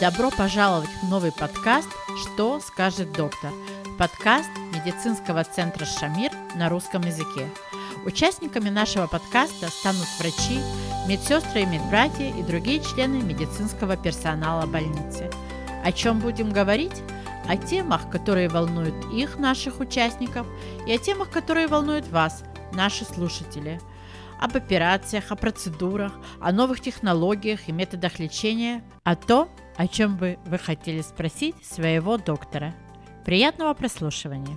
Добро пожаловать в новый подкаст «Что скажет доктор?» Подкаст медицинского центра «Шамир» на русском языке. Участниками нашего подкаста станут врачи, медсестры и медбратья и другие члены медицинского персонала больницы. О чем будем говорить? О темах, которые волнуют их, наших участников, и о темах, которые волнуют вас, наши слушатели – об операциях, о процедурах, о новых технологиях и методах лечения, о том, о чем бы вы хотели спросить своего доктора. Приятного прослушивания!